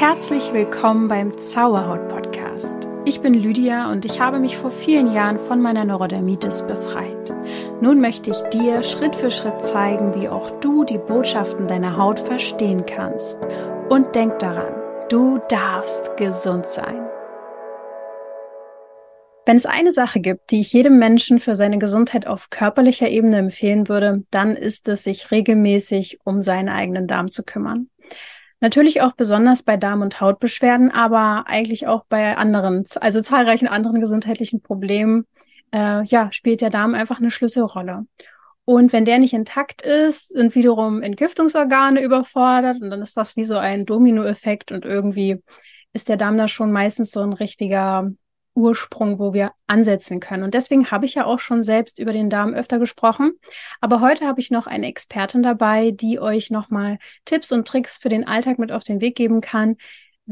Herzlich willkommen beim Zauberhaut Podcast. Ich bin Lydia und ich habe mich vor vielen Jahren von meiner Neurodermitis befreit. Nun möchte ich dir Schritt für Schritt zeigen, wie auch du die Botschaften deiner Haut verstehen kannst. Und denk daran, du darfst gesund sein. Wenn es eine Sache gibt, die ich jedem Menschen für seine Gesundheit auf körperlicher Ebene empfehlen würde, dann ist es, sich regelmäßig um seinen eigenen Darm zu kümmern. Natürlich auch besonders bei Darm- und Hautbeschwerden, aber eigentlich auch bei anderen, also zahlreichen anderen gesundheitlichen Problemen, äh, ja, spielt der Darm einfach eine Schlüsselrolle. Und wenn der nicht intakt ist, sind wiederum Entgiftungsorgane überfordert und dann ist das wie so ein Dominoeffekt und irgendwie ist der Darm da schon meistens so ein richtiger Ursprung, wo wir ansetzen können. Und deswegen habe ich ja auch schon selbst über den Darm öfter gesprochen. Aber heute habe ich noch eine Expertin dabei, die euch nochmal Tipps und Tricks für den Alltag mit auf den Weg geben kann,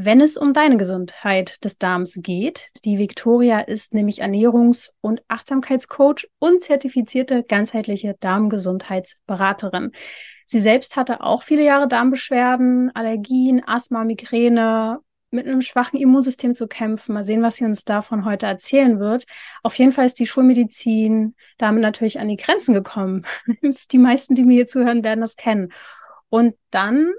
wenn es um deine Gesundheit des Darms geht. Die Victoria ist nämlich Ernährungs- und Achtsamkeitscoach und zertifizierte ganzheitliche Darmgesundheitsberaterin. Sie selbst hatte auch viele Jahre Darmbeschwerden, Allergien, Asthma, Migräne, mit einem schwachen Immunsystem zu kämpfen. Mal sehen, was sie uns davon heute erzählen wird. Auf jeden Fall ist die Schulmedizin damit natürlich an die Grenzen gekommen. die meisten, die mir hier zuhören, werden das kennen. Und dann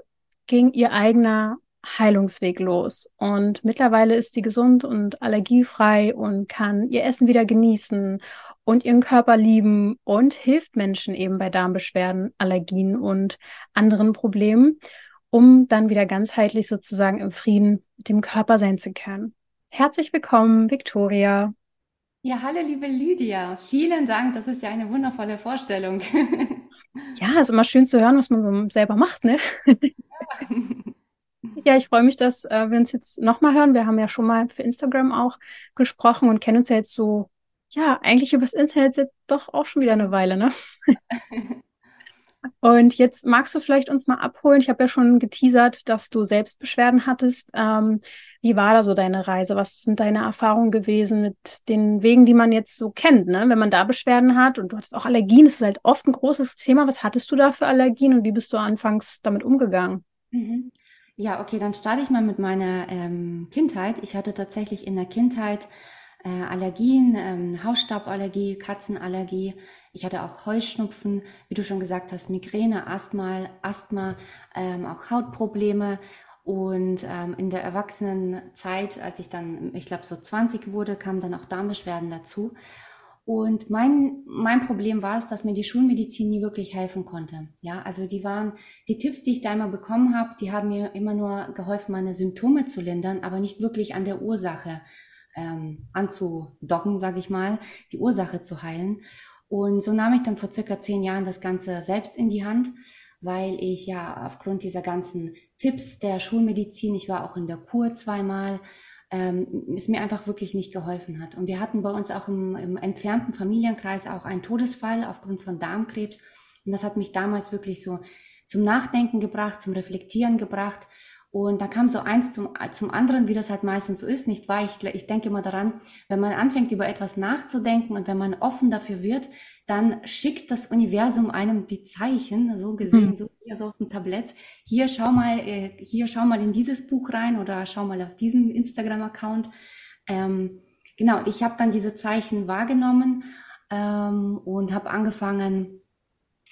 ging ihr eigener Heilungsweg los. Und mittlerweile ist sie gesund und allergiefrei und kann ihr Essen wieder genießen und ihren Körper lieben und hilft Menschen eben bei Darmbeschwerden, Allergien und anderen Problemen um dann wieder ganzheitlich sozusagen im Frieden mit dem Körper sein zu können. Herzlich willkommen, Victoria. Ja, hallo, liebe Lydia. Vielen Dank. Das ist ja eine wundervolle Vorstellung. ja, ist immer schön zu hören, was man so selber macht, ne? Ja. Ja, ich freue mich, dass äh, wir uns jetzt nochmal hören. Wir haben ja schon mal für Instagram auch gesprochen und kennen uns ja jetzt so, ja, eigentlich übers Internet jetzt doch auch schon wieder eine Weile, ne? Und jetzt magst du vielleicht uns mal abholen. Ich habe ja schon geteasert, dass du selbst Beschwerden hattest. Ähm, wie war da so deine Reise? Was sind deine Erfahrungen gewesen mit den Wegen, die man jetzt so kennt? Ne? Wenn man da Beschwerden hat und du hattest auch Allergien, das ist halt oft ein großes Thema. Was hattest du da für Allergien und wie bist du anfangs damit umgegangen? Mhm. Ja, okay, dann starte ich mal mit meiner ähm, Kindheit. Ich hatte tatsächlich in der Kindheit äh, Allergien, ähm, Hausstauballergie, Katzenallergie. Ich hatte auch Heuschnupfen, wie du schon gesagt hast, Migräne, Asthma, Asthma, ähm, auch Hautprobleme. Und ähm, in der Erwachsenenzeit, als ich dann, ich glaube, so 20 wurde, kamen dann auch Darmbeschwerden dazu. Und mein, mein Problem war es, dass mir die Schulmedizin nie wirklich helfen konnte. Ja, also die waren, die Tipps, die ich da immer bekommen habe, die haben mir immer nur geholfen, meine Symptome zu lindern, aber nicht wirklich an der Ursache ähm, anzudocken, sage ich mal, die Ursache zu heilen. Und so nahm ich dann vor circa zehn Jahren das Ganze selbst in die Hand, weil ich ja aufgrund dieser ganzen Tipps der Schulmedizin, ich war auch in der Kur zweimal, ähm, es mir einfach wirklich nicht geholfen hat. Und wir hatten bei uns auch im, im entfernten Familienkreis auch einen Todesfall aufgrund von Darmkrebs. Und das hat mich damals wirklich so zum Nachdenken gebracht, zum Reflektieren gebracht. Und da kam so eins zum, zum anderen, wie das halt meistens so ist, nicht wahr? Ich, ich denke immer daran, wenn man anfängt, über etwas nachzudenken und wenn man offen dafür wird, dann schickt das Universum einem die Zeichen, so gesehen, mhm. so hier so auf dem Tablett. Hier schau mal, äh, hier schau mal in dieses Buch rein oder schau mal auf diesen Instagram-Account. Ähm, genau, ich habe dann diese Zeichen wahrgenommen ähm, und habe angefangen,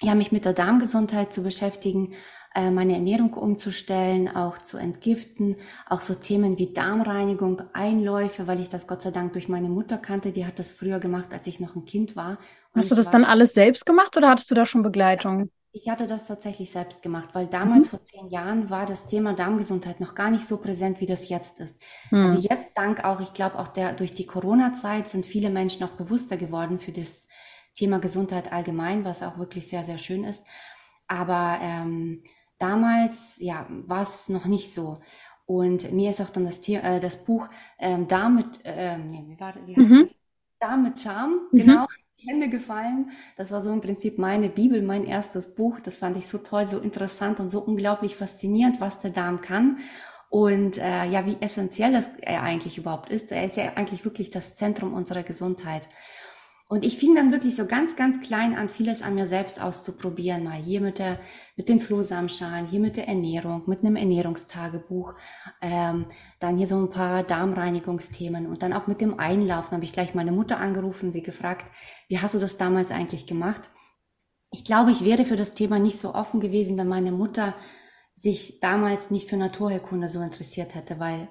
ja, mich mit der Darmgesundheit zu beschäftigen meine Ernährung umzustellen, auch zu entgiften, auch so Themen wie Darmreinigung, Einläufe, weil ich das Gott sei Dank durch meine Mutter kannte, die hat das früher gemacht, als ich noch ein Kind war. Und Hast du das war, dann alles selbst gemacht oder hattest du da schon Begleitung? Ich hatte das tatsächlich selbst gemacht, weil damals mhm. vor zehn Jahren war das Thema Darmgesundheit noch gar nicht so präsent, wie das jetzt ist. Mhm. Also jetzt dank auch, ich glaube auch der durch die Corona-Zeit sind viele Menschen auch bewusster geworden für das Thema Gesundheit allgemein, was auch wirklich sehr sehr schön ist. Aber ähm, damals, ja, war es noch nicht so. Und mir ist auch dann das, äh, das Buch ähm, Damit, äh, nee, wie war? Wie mhm. das? Damit Charme, mhm. genau, die Hände gefallen. Das war so im Prinzip meine Bibel, mein erstes Buch. Das fand ich so toll, so interessant und so unglaublich faszinierend, was der Darm kann. Und äh, ja, wie essentiell das er eigentlich überhaupt ist. Er ist ja eigentlich wirklich das Zentrum unserer Gesundheit. Und ich fing dann wirklich so ganz, ganz klein an, vieles an mir selbst auszuprobieren. Mal hier mit der, mit den Flohsamenschalen, hier mit der Ernährung, mit einem Ernährungstagebuch, ähm, dann hier so ein paar Darmreinigungsthemen und dann auch mit dem Einlaufen habe ich gleich meine Mutter angerufen, sie gefragt, wie hast du das damals eigentlich gemacht? Ich glaube, ich wäre für das Thema nicht so offen gewesen, wenn meine Mutter sich damals nicht für Naturheilkunde so interessiert hätte, weil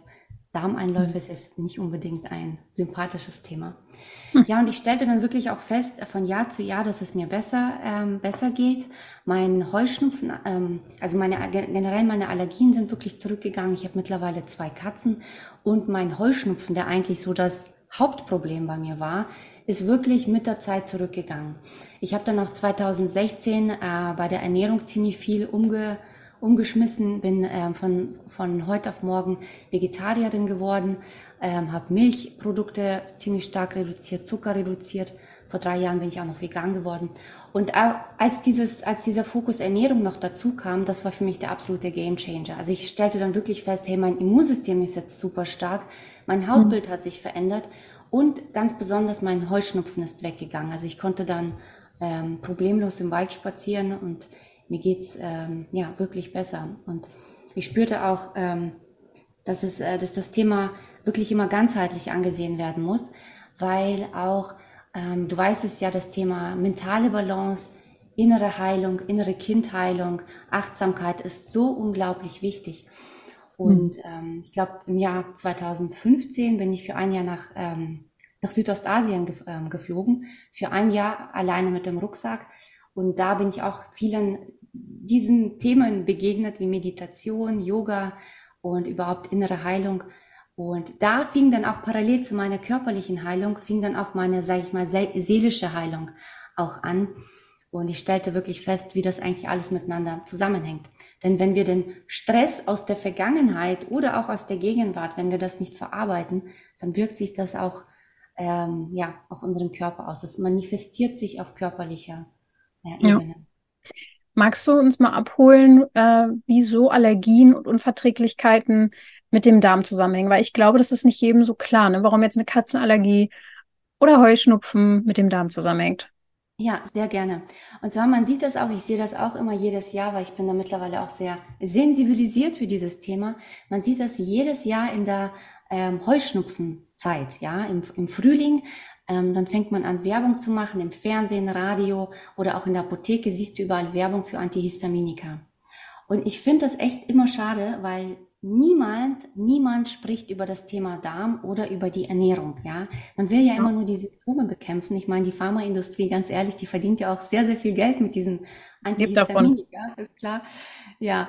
Darmeinläufe hm. ist jetzt nicht unbedingt ein sympathisches Thema. Hm. Ja, und ich stellte dann wirklich auch fest, von Jahr zu Jahr, dass es mir besser, ähm, besser geht. Mein Heuschnupfen, ähm, also meine, generell meine Allergien sind wirklich zurückgegangen. Ich habe mittlerweile zwei Katzen und mein Heuschnupfen, der eigentlich so das Hauptproblem bei mir war, ist wirklich mit der Zeit zurückgegangen. Ich habe dann auch 2016 äh, bei der Ernährung ziemlich viel umge umgeschmissen, bin ähm, von, von heute auf morgen Vegetarierin geworden, ähm, habe Milchprodukte ziemlich stark reduziert, Zucker reduziert. Vor drei Jahren bin ich auch noch vegan geworden. Und als, dieses, als dieser Fokus Ernährung noch dazu kam, das war für mich der absolute Gamechanger. Also ich stellte dann wirklich fest, hey, mein Immunsystem ist jetzt super stark, mein Hautbild mhm. hat sich verändert und ganz besonders mein Heuschnupfen ist weggegangen. Also ich konnte dann ähm, problemlos im Wald spazieren und mir geht's ähm, ja wirklich besser. Und ich spürte auch, ähm, dass, es, äh, dass das Thema wirklich immer ganzheitlich angesehen werden muss, weil auch, ähm, du weißt es ja, das Thema mentale Balance, innere Heilung, innere Kindheilung, Achtsamkeit ist so unglaublich wichtig. Und mhm. ähm, ich glaube, im Jahr 2015 bin ich für ein Jahr nach, ähm, nach Südostasien ge ähm, geflogen, für ein Jahr alleine mit dem Rucksack. Und da bin ich auch vielen diesen Themen begegnet wie Meditation, Yoga und überhaupt innere Heilung. Und da fing dann auch parallel zu meiner körperlichen Heilung, fing dann auch meine, sage ich mal, seelische Heilung auch an. Und ich stellte wirklich fest, wie das eigentlich alles miteinander zusammenhängt. Denn wenn wir den Stress aus der Vergangenheit oder auch aus der Gegenwart, wenn wir das nicht verarbeiten, dann wirkt sich das auch ähm, ja, auf unseren Körper aus. Es manifestiert sich auf körperlicher ja, Ebene. Ja. Magst du uns mal abholen, äh, wieso Allergien und Unverträglichkeiten mit dem Darm zusammenhängen? Weil ich glaube, das ist nicht jedem so klar, ne? warum jetzt eine Katzenallergie oder Heuschnupfen mit dem Darm zusammenhängt. Ja, sehr gerne. Und zwar, man sieht das auch, ich sehe das auch immer jedes Jahr, weil ich bin da mittlerweile auch sehr sensibilisiert für dieses Thema. Man sieht das jedes Jahr in der ähm, Heuschnupfenzeit, ja, im, im Frühling ähm, dann fängt man an, Werbung zu machen im Fernsehen, Radio oder auch in der Apotheke siehst du überall Werbung für Antihistaminika. Und ich finde das echt immer schade, weil niemand, niemand spricht über das Thema Darm oder über die Ernährung, ja. Man will ja immer nur die Symptome bekämpfen. Ich meine, die Pharmaindustrie, ganz ehrlich, die verdient ja auch sehr, sehr viel Geld mit diesen Antihistaminika, ist klar. Ja.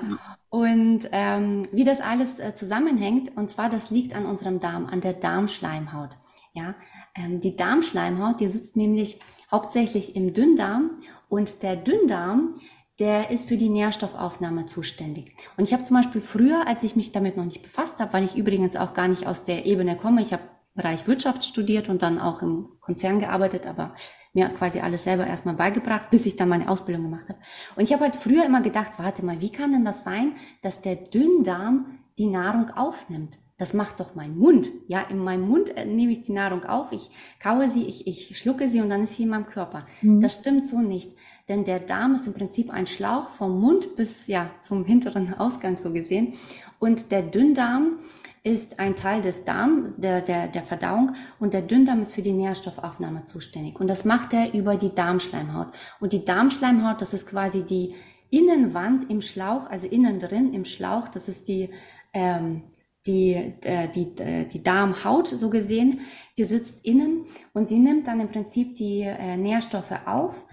Und ähm, wie das alles äh, zusammenhängt, und zwar, das liegt an unserem Darm, an der Darmschleimhaut. Ja, ähm, die Darmschleimhaut, die sitzt nämlich hauptsächlich im Dünndarm und der Dünndarm, der ist für die Nährstoffaufnahme zuständig. Und ich habe zum Beispiel früher, als ich mich damit noch nicht befasst habe, weil ich übrigens auch gar nicht aus der Ebene komme, ich habe Bereich Wirtschaft studiert und dann auch im Konzern gearbeitet, aber mir quasi alles selber erstmal beigebracht, bis ich dann meine Ausbildung gemacht habe. Und ich habe halt früher immer gedacht, warte mal, wie kann denn das sein, dass der Dünndarm die Nahrung aufnimmt? Das macht doch mein Mund. Ja, in meinem Mund äh, nehme ich die Nahrung auf, ich kaue sie, ich, ich schlucke sie und dann ist sie in meinem Körper. Mhm. Das stimmt so nicht. Denn der Darm ist im Prinzip ein Schlauch vom Mund bis ja zum hinteren Ausgang so gesehen. Und der Dünndarm ist ein Teil des Darms, der, der, der Verdauung und der Dünndarm ist für die Nährstoffaufnahme zuständig. Und das macht er über die Darmschleimhaut. Und die Darmschleimhaut, das ist quasi die Innenwand im Schlauch, also innen drin im Schlauch, das ist die ähm, die, äh, die, äh, die Darmhaut so gesehen, die sitzt innen und sie nimmt dann im Prinzip die äh, Nährstoffe auf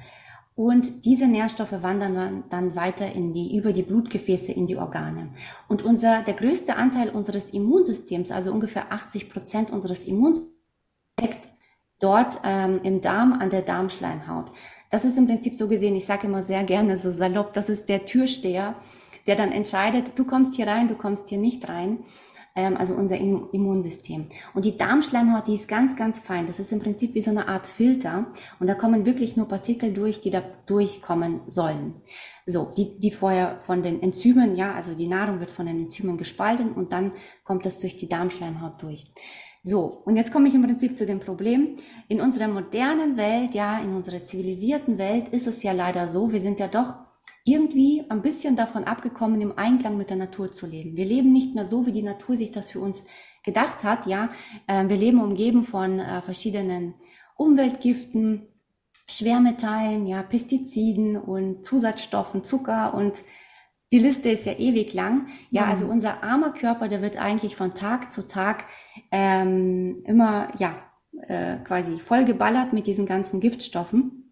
und diese Nährstoffe wandern dann weiter in die, über die Blutgefäße in die Organe. Und unser, der größte Anteil unseres Immunsystems, also ungefähr 80 Prozent unseres Immunsystems, steckt dort ähm, im Darm an der Darmschleimhaut. Das ist im Prinzip so gesehen, ich sage immer sehr gerne so salopp, das ist der Türsteher, der dann entscheidet, du kommst hier rein, du kommst hier nicht rein also unser Immunsystem. Und die Darmschleimhaut, die ist ganz, ganz fein. Das ist im Prinzip wie so eine Art Filter. Und da kommen wirklich nur Partikel durch, die da durchkommen sollen. So, die, die vorher von den Enzymen, ja, also die Nahrung wird von den Enzymen gespalten und dann kommt das durch die Darmschleimhaut durch. So, und jetzt komme ich im Prinzip zu dem Problem. In unserer modernen Welt, ja, in unserer zivilisierten Welt ist es ja leider so, wir sind ja doch irgendwie ein bisschen davon abgekommen, im Einklang mit der Natur zu leben. Wir leben nicht mehr so, wie die Natur sich das für uns gedacht hat, ja. Äh, wir leben umgeben von äh, verschiedenen Umweltgiften, Schwermetallen, ja, Pestiziden und Zusatzstoffen, Zucker und die Liste ist ja ewig lang. Ja, mhm. also unser armer Körper, der wird eigentlich von Tag zu Tag ähm, immer, ja, äh, quasi vollgeballert mit diesen ganzen Giftstoffen.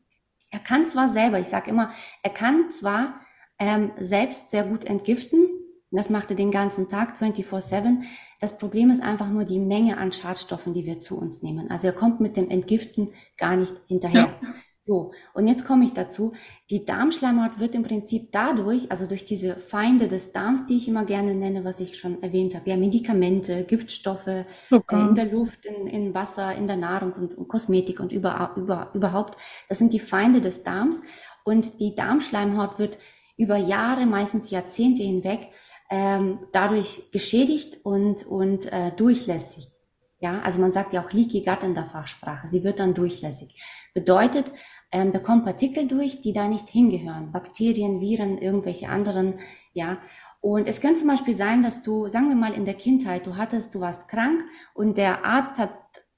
Er kann zwar selber, ich sage immer, er kann zwar ähm, selbst sehr gut entgiften, das macht er den ganzen Tag 24/7. Das Problem ist einfach nur die Menge an Schadstoffen, die wir zu uns nehmen. Also er kommt mit dem Entgiften gar nicht hinterher. Ja. So, und jetzt komme ich dazu. Die Darmschleimhaut wird im Prinzip dadurch, also durch diese Feinde des Darms, die ich immer gerne nenne, was ich schon erwähnt habe, ja, Medikamente, Giftstoffe okay. äh, in der Luft, in, in Wasser, in der Nahrung und, und Kosmetik und über, über, überhaupt, das sind die Feinde des Darms. Und die Darmschleimhaut wird über Jahre, meistens Jahrzehnte hinweg, ähm, dadurch geschädigt und, und äh, durchlässig. Ja, also man sagt ja auch Leaky Gut in der Fachsprache. Sie wird dann durchlässig. Bedeutet, ähm, bekommen Partikel durch, die da nicht hingehören. Bakterien, Viren, irgendwelche anderen, ja. Und es könnte zum Beispiel sein, dass du, sagen wir mal in der Kindheit, du hattest, du warst krank und der Arzt hat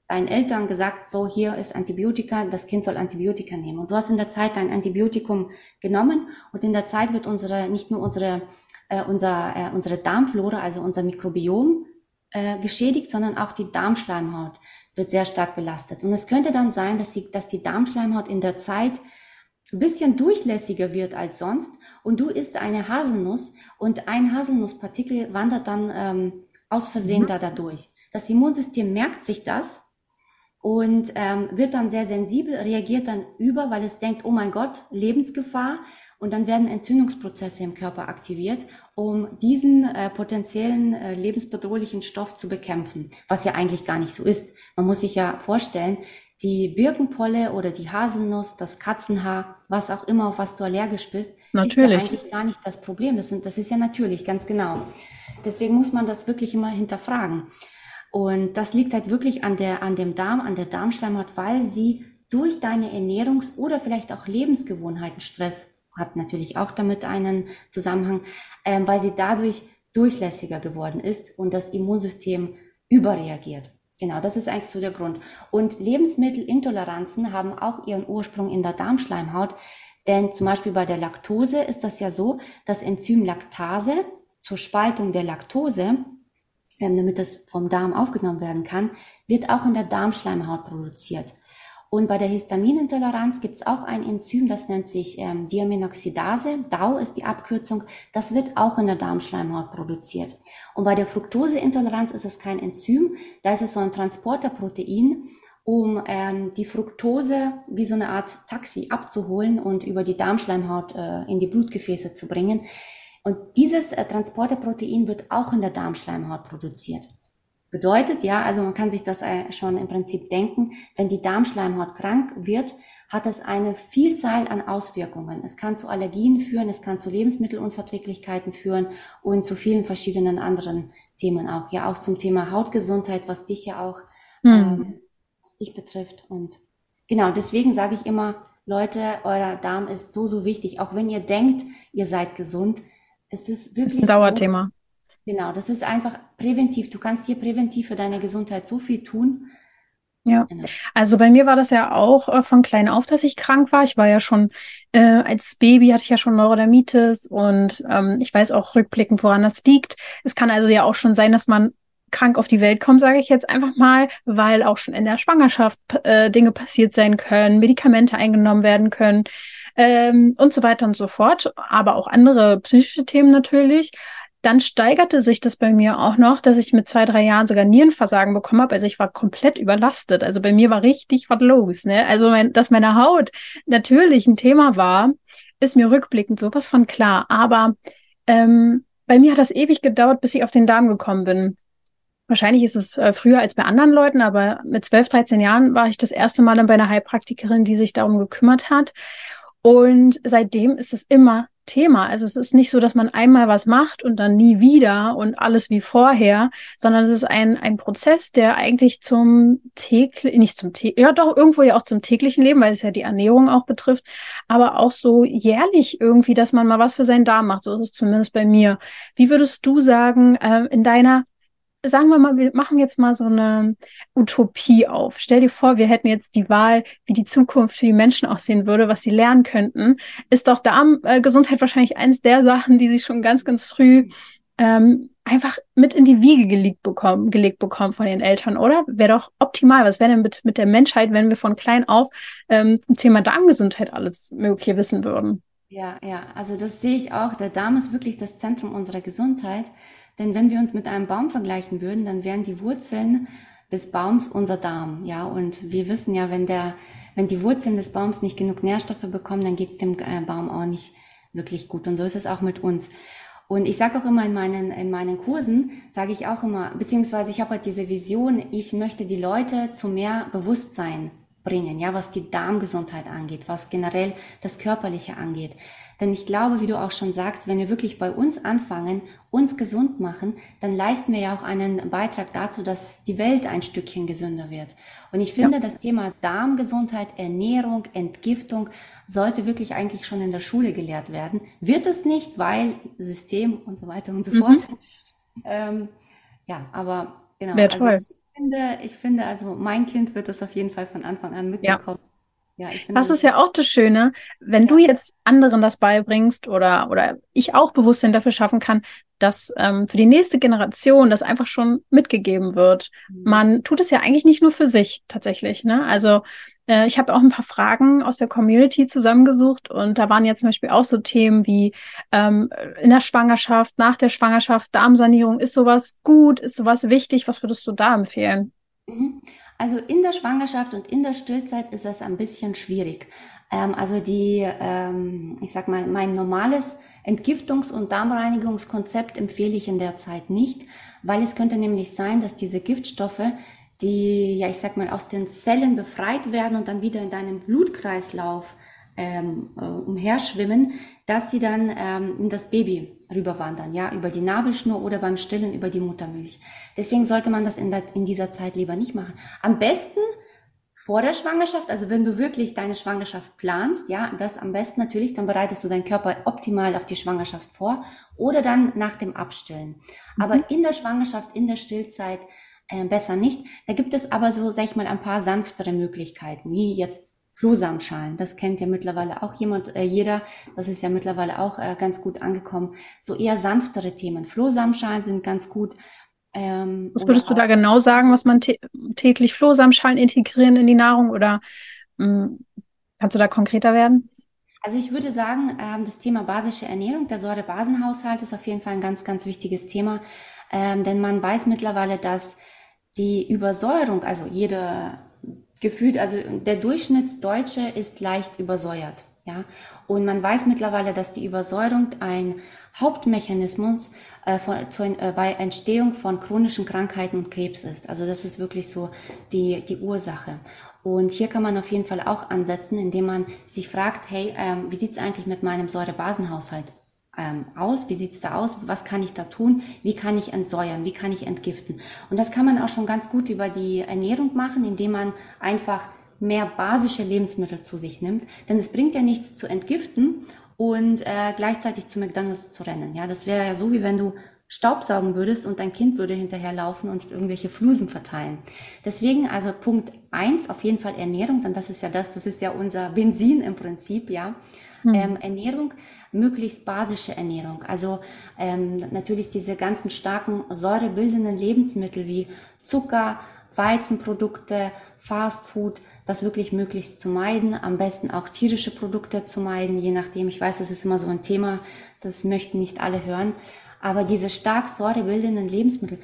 deinen Eltern gesagt, so hier ist Antibiotika, das Kind soll Antibiotika nehmen. Und du hast in der Zeit dein Antibiotikum genommen und in der Zeit wird unsere, nicht nur unsere, äh, unser, äh, unsere Darmflora, also unser Mikrobiom äh, geschädigt, sondern auch die Darmschleimhaut wird sehr stark belastet. Und es könnte dann sein, dass, sie, dass die Darmschleimhaut in der Zeit ein bisschen durchlässiger wird als sonst und du isst eine Haselnuss und ein Haselnusspartikel wandert dann ähm, aus Versehen mhm. da dadurch. Das Immunsystem merkt sich das und ähm, wird dann sehr sensibel, reagiert dann über, weil es denkt, oh mein Gott, Lebensgefahr. Und dann werden Entzündungsprozesse im Körper aktiviert, um diesen äh, potenziellen äh, lebensbedrohlichen Stoff zu bekämpfen, was ja eigentlich gar nicht so ist. Man muss sich ja vorstellen, die Birkenpolle oder die Haselnuss, das Katzenhaar, was auch immer, auf was du allergisch bist, natürlich. ist ja eigentlich gar nicht das Problem. Das, sind, das ist ja natürlich, ganz genau. Deswegen muss man das wirklich immer hinterfragen. Und das liegt halt wirklich an der, an dem Darm, an der Darmschleimhaut, weil sie durch deine Ernährungs- oder vielleicht auch Lebensgewohnheiten, Stress hat natürlich auch damit einen Zusammenhang, äh, weil sie dadurch durchlässiger geworden ist und das Immunsystem überreagiert. Genau, das ist eigentlich so der Grund. Und Lebensmittelintoleranzen haben auch ihren Ursprung in der Darmschleimhaut, denn zum Beispiel bei der Laktose ist das ja so, das Enzym Laktase zur Spaltung der Laktose ähm, damit das vom Darm aufgenommen werden kann, wird auch in der Darmschleimhaut produziert. Und bei der Histaminintoleranz gibt es auch ein Enzym, das nennt sich ähm, Diaminoxidase. DAO ist die Abkürzung. Das wird auch in der Darmschleimhaut produziert. Und bei der Fructoseintoleranz ist es kein Enzym. Da ist es so ein Transporterprotein, um ähm, die Fructose wie so eine Art Taxi abzuholen und über die Darmschleimhaut äh, in die Blutgefäße zu bringen. Und dieses äh, Transporterprotein wird auch in der Darmschleimhaut produziert. Bedeutet, ja, also man kann sich das äh, schon im Prinzip denken, wenn die Darmschleimhaut krank wird, hat es eine Vielzahl an Auswirkungen. Es kann zu Allergien führen, es kann zu Lebensmittelunverträglichkeiten führen und zu vielen verschiedenen anderen Themen auch. Ja, auch zum Thema Hautgesundheit, was dich ja auch, mhm. ähm, was dich betrifft. Und genau, deswegen sage ich immer, Leute, euer Darm ist so, so wichtig. Auch wenn ihr denkt, ihr seid gesund, es ist wirklich. Das ist ein Dauerthema. Genau, das ist einfach präventiv. Du kannst hier präventiv für deine Gesundheit so viel tun. Ja, genau. also bei mir war das ja auch äh, von klein auf, dass ich krank war. Ich war ja schon äh, als Baby hatte ich ja schon Neurodermitis und ähm, ich weiß auch rückblickend, woran das liegt. Es kann also ja auch schon sein, dass man krank auf die Welt kommt, sage ich jetzt einfach mal, weil auch schon in der Schwangerschaft äh, Dinge passiert sein können, Medikamente eingenommen werden können ähm, und so weiter und so fort, aber auch andere psychische Themen natürlich. Dann steigerte sich das bei mir auch noch, dass ich mit zwei, drei Jahren sogar Nierenversagen bekommen habe. Also ich war komplett überlastet. Also bei mir war richtig was los. Ne? Also mein, dass meine Haut natürlich ein Thema war, ist mir rückblickend sowas von klar. Aber ähm, bei mir hat das ewig gedauert, bis ich auf den Darm gekommen bin. Wahrscheinlich ist es äh, früher als bei anderen Leuten, aber mit 12, 13 Jahren war ich das erste Mal bei einer Heilpraktikerin, die sich darum gekümmert hat. Und seitdem ist es immer Thema. Also es ist nicht so, dass man einmal was macht und dann nie wieder und alles wie vorher, sondern es ist ein, ein Prozess, der eigentlich zum täglichen, nicht zum täglichen, ja doch irgendwo ja auch zum täglichen Leben, weil es ja die Ernährung auch betrifft, aber auch so jährlich irgendwie, dass man mal was für seinen Darm macht. So ist es zumindest bei mir. Wie würdest du sagen, äh, in deiner sagen wir mal, wir machen jetzt mal so eine Utopie auf. Stell dir vor, wir hätten jetzt die Wahl, wie die Zukunft für die Menschen aussehen würde, was sie lernen könnten. Ist doch Darmgesundheit wahrscheinlich eines der Sachen, die sie schon ganz, ganz früh ähm, einfach mit in die Wiege gelegt bekommen, gelegt bekommen von den Eltern, oder? Wäre doch optimal. Was wäre denn mit, mit der Menschheit, wenn wir von klein auf ähm, zum Thema Darmgesundheit alles Mögliche wissen würden? Ja, ja, also das sehe ich auch. Der Darm ist wirklich das Zentrum unserer Gesundheit. Denn wenn wir uns mit einem Baum vergleichen würden, dann wären die Wurzeln des Baums unser Darm. Ja, und wir wissen ja, wenn der, wenn die Wurzeln des Baums nicht genug Nährstoffe bekommen, dann geht es dem äh, Baum auch nicht wirklich gut. Und so ist es auch mit uns. Und ich sage auch immer in meinen, in meinen Kursen, sage ich auch immer, beziehungsweise ich habe halt diese Vision, ich möchte die Leute zu mehr Bewusstsein bringen, ja, was die Darmgesundheit angeht, was generell das Körperliche angeht. Denn ich glaube, wie du auch schon sagst, wenn wir wirklich bei uns anfangen, uns gesund machen, dann leisten wir ja auch einen Beitrag dazu, dass die Welt ein Stückchen gesünder wird. Und ich finde, ja. das Thema Darmgesundheit, Ernährung, Entgiftung sollte wirklich eigentlich schon in der Schule gelehrt werden. Wird es nicht, weil System und so weiter und so mhm. fort. Ähm, ja, aber genau. Wäre also toll. Also ich finde, ich finde, also mein Kind wird das auf jeden Fall von Anfang an mitbekommen. Ja. Ja, ich finde, das ist ja auch das Schöne, wenn ja. du jetzt anderen das beibringst oder, oder ich auch Bewusstsein dafür schaffen kann, dass ähm, für die nächste Generation das einfach schon mitgegeben wird. Mhm. Man tut es ja eigentlich nicht nur für sich tatsächlich. Ne? Also äh, ich habe auch ein paar Fragen aus der Community zusammengesucht und da waren jetzt zum Beispiel auch so Themen wie ähm, in der Schwangerschaft, nach der Schwangerschaft, Darmsanierung, ist sowas gut, ist sowas wichtig? Was würdest du da empfehlen? Mhm. Also in der Schwangerschaft und in der Stillzeit ist es ein bisschen schwierig. Ähm, also die, ähm, ich sag mal, mein normales Entgiftungs- und Darmreinigungskonzept empfehle ich in der Zeit nicht, weil es könnte nämlich sein, dass diese Giftstoffe, die, ja, ich sag mal, aus den Zellen befreit werden und dann wieder in deinem Blutkreislauf ähm, äh, umherschwimmen, dass sie dann ähm, in das Baby rüberwandern, ja, über die Nabelschnur oder beim Stillen über die Muttermilch. Deswegen sollte man das in, der, in dieser Zeit lieber nicht machen. Am besten vor der Schwangerschaft, also wenn du wirklich deine Schwangerschaft planst, ja, das am besten natürlich, dann bereitest du deinen Körper optimal auf die Schwangerschaft vor oder dann nach dem Abstillen. Mhm. Aber in der Schwangerschaft, in der Stillzeit äh, besser nicht. Da gibt es aber so, sag ich mal, ein paar sanftere Möglichkeiten, wie jetzt Flohsamenschalen. Das kennt ja mittlerweile auch jemand, äh, jeder. Das ist ja mittlerweile auch äh, ganz gut angekommen. So eher sanftere Themen. Flohsamenschalen sind ganz gut. Ähm, was würdest du da genau sagen, was man täglich Flohsamenschalen integrieren in die Nahrung oder mh, mm, kannst du da konkreter werden? Also ich würde sagen, ähm, das Thema basische Ernährung, der Säurebasenhaushalt ist auf jeden Fall ein ganz, ganz wichtiges Thema, ähm, denn man weiß mittlerweile, dass die Übersäuerung, also jede gefühlt, also der Durchschnittsdeutsche ist leicht übersäuert. Ja, und man weiß mittlerweile, dass die Übersäuerung ein Hauptmechanismus äh, von, zu, äh, bei Entstehung von chronischen Krankheiten und Krebs ist. Also das ist wirklich so die, die Ursache. Und hier kann man auf jeden Fall auch ansetzen, indem man sich fragt, hey, ähm, wie sieht's eigentlich mit meinem Säurebasenhaushalt aus? Wie sieht's da aus? Was kann ich da tun? Wie kann ich entsäuern? Wie kann ich entgiften? Und das kann man auch schon ganz gut über die Ernährung machen, indem man einfach mehr basische Lebensmittel zu sich nimmt. Denn es bringt ja nichts zu entgiften und äh, gleichzeitig zu McDonald's zu rennen. Ja, das wäre ja so, wie wenn du Staubsaugen würdest und dein Kind würde hinterherlaufen und irgendwelche Flusen verteilen. Deswegen also Punkt eins auf jeden Fall Ernährung, denn das ist ja das, das ist ja unser Benzin im Prinzip, ja. Mhm. Ähm, Ernährung möglichst basische Ernährung. Also ähm, natürlich diese ganzen starken säurebildenden Lebensmittel wie Zucker, Weizenprodukte, Fastfood, das wirklich möglichst zu meiden. Am besten auch tierische Produkte zu meiden, je nachdem. Ich weiß, das ist immer so ein Thema, das möchten nicht alle hören. Aber diese stark säurebildenden Lebensmittel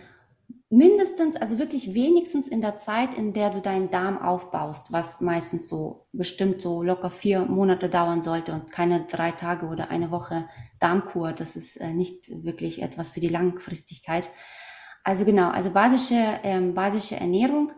mindestens, also wirklich wenigstens in der Zeit, in der du deinen Darm aufbaust, was meistens so bestimmt so locker vier Monate dauern sollte und keine drei Tage oder eine Woche Darmkur. Das ist äh, nicht wirklich etwas für die Langfristigkeit. Also genau, also basische, ähm, basische Ernährung.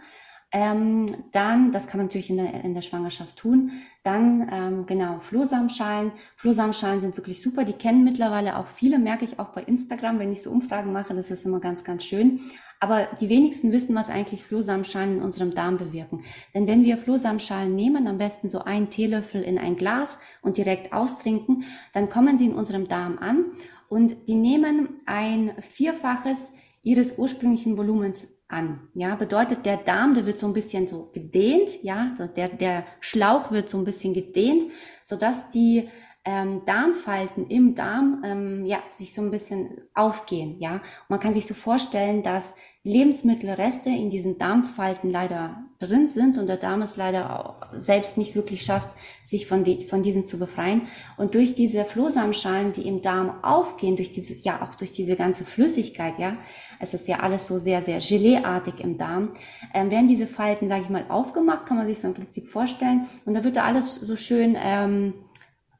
Ähm, dann, das kann man natürlich in der, in der Schwangerschaft tun. Dann, ähm, genau, Flohsamenschalen. Flohsamenschalen sind wirklich super. Die kennen mittlerweile auch viele, merke ich auch bei Instagram, wenn ich so Umfragen mache. Das ist immer ganz, ganz schön. Aber die wenigsten wissen, was eigentlich Flohsamenschalen in unserem Darm bewirken. Denn wenn wir Flohsamenschalen nehmen, am besten so einen Teelöffel in ein Glas und direkt austrinken, dann kommen sie in unserem Darm an und die nehmen ein Vierfaches ihres ursprünglichen Volumens an. Ja, bedeutet der Darm, der wird so ein bisschen so gedehnt, ja, der, der Schlauch wird so ein bisschen gedehnt, so dass die ähm, Darmfalten im Darm ähm, ja sich so ein bisschen aufgehen, ja. Und man kann sich so vorstellen, dass Lebensmittelreste in diesen Darmfalten leider drin sind und der Darm es leider selbst nicht wirklich schafft, sich von, die, von diesen zu befreien. Und durch diese Flohsamenschalen, die im Darm aufgehen, durch diese, ja auch durch diese ganze Flüssigkeit, ja, es ist ja alles so sehr, sehr geleeartig im Darm, ähm, werden diese Falten, sage ich mal, aufgemacht, kann man sich so im Prinzip vorstellen. Und da wird da alles so schön, ähm,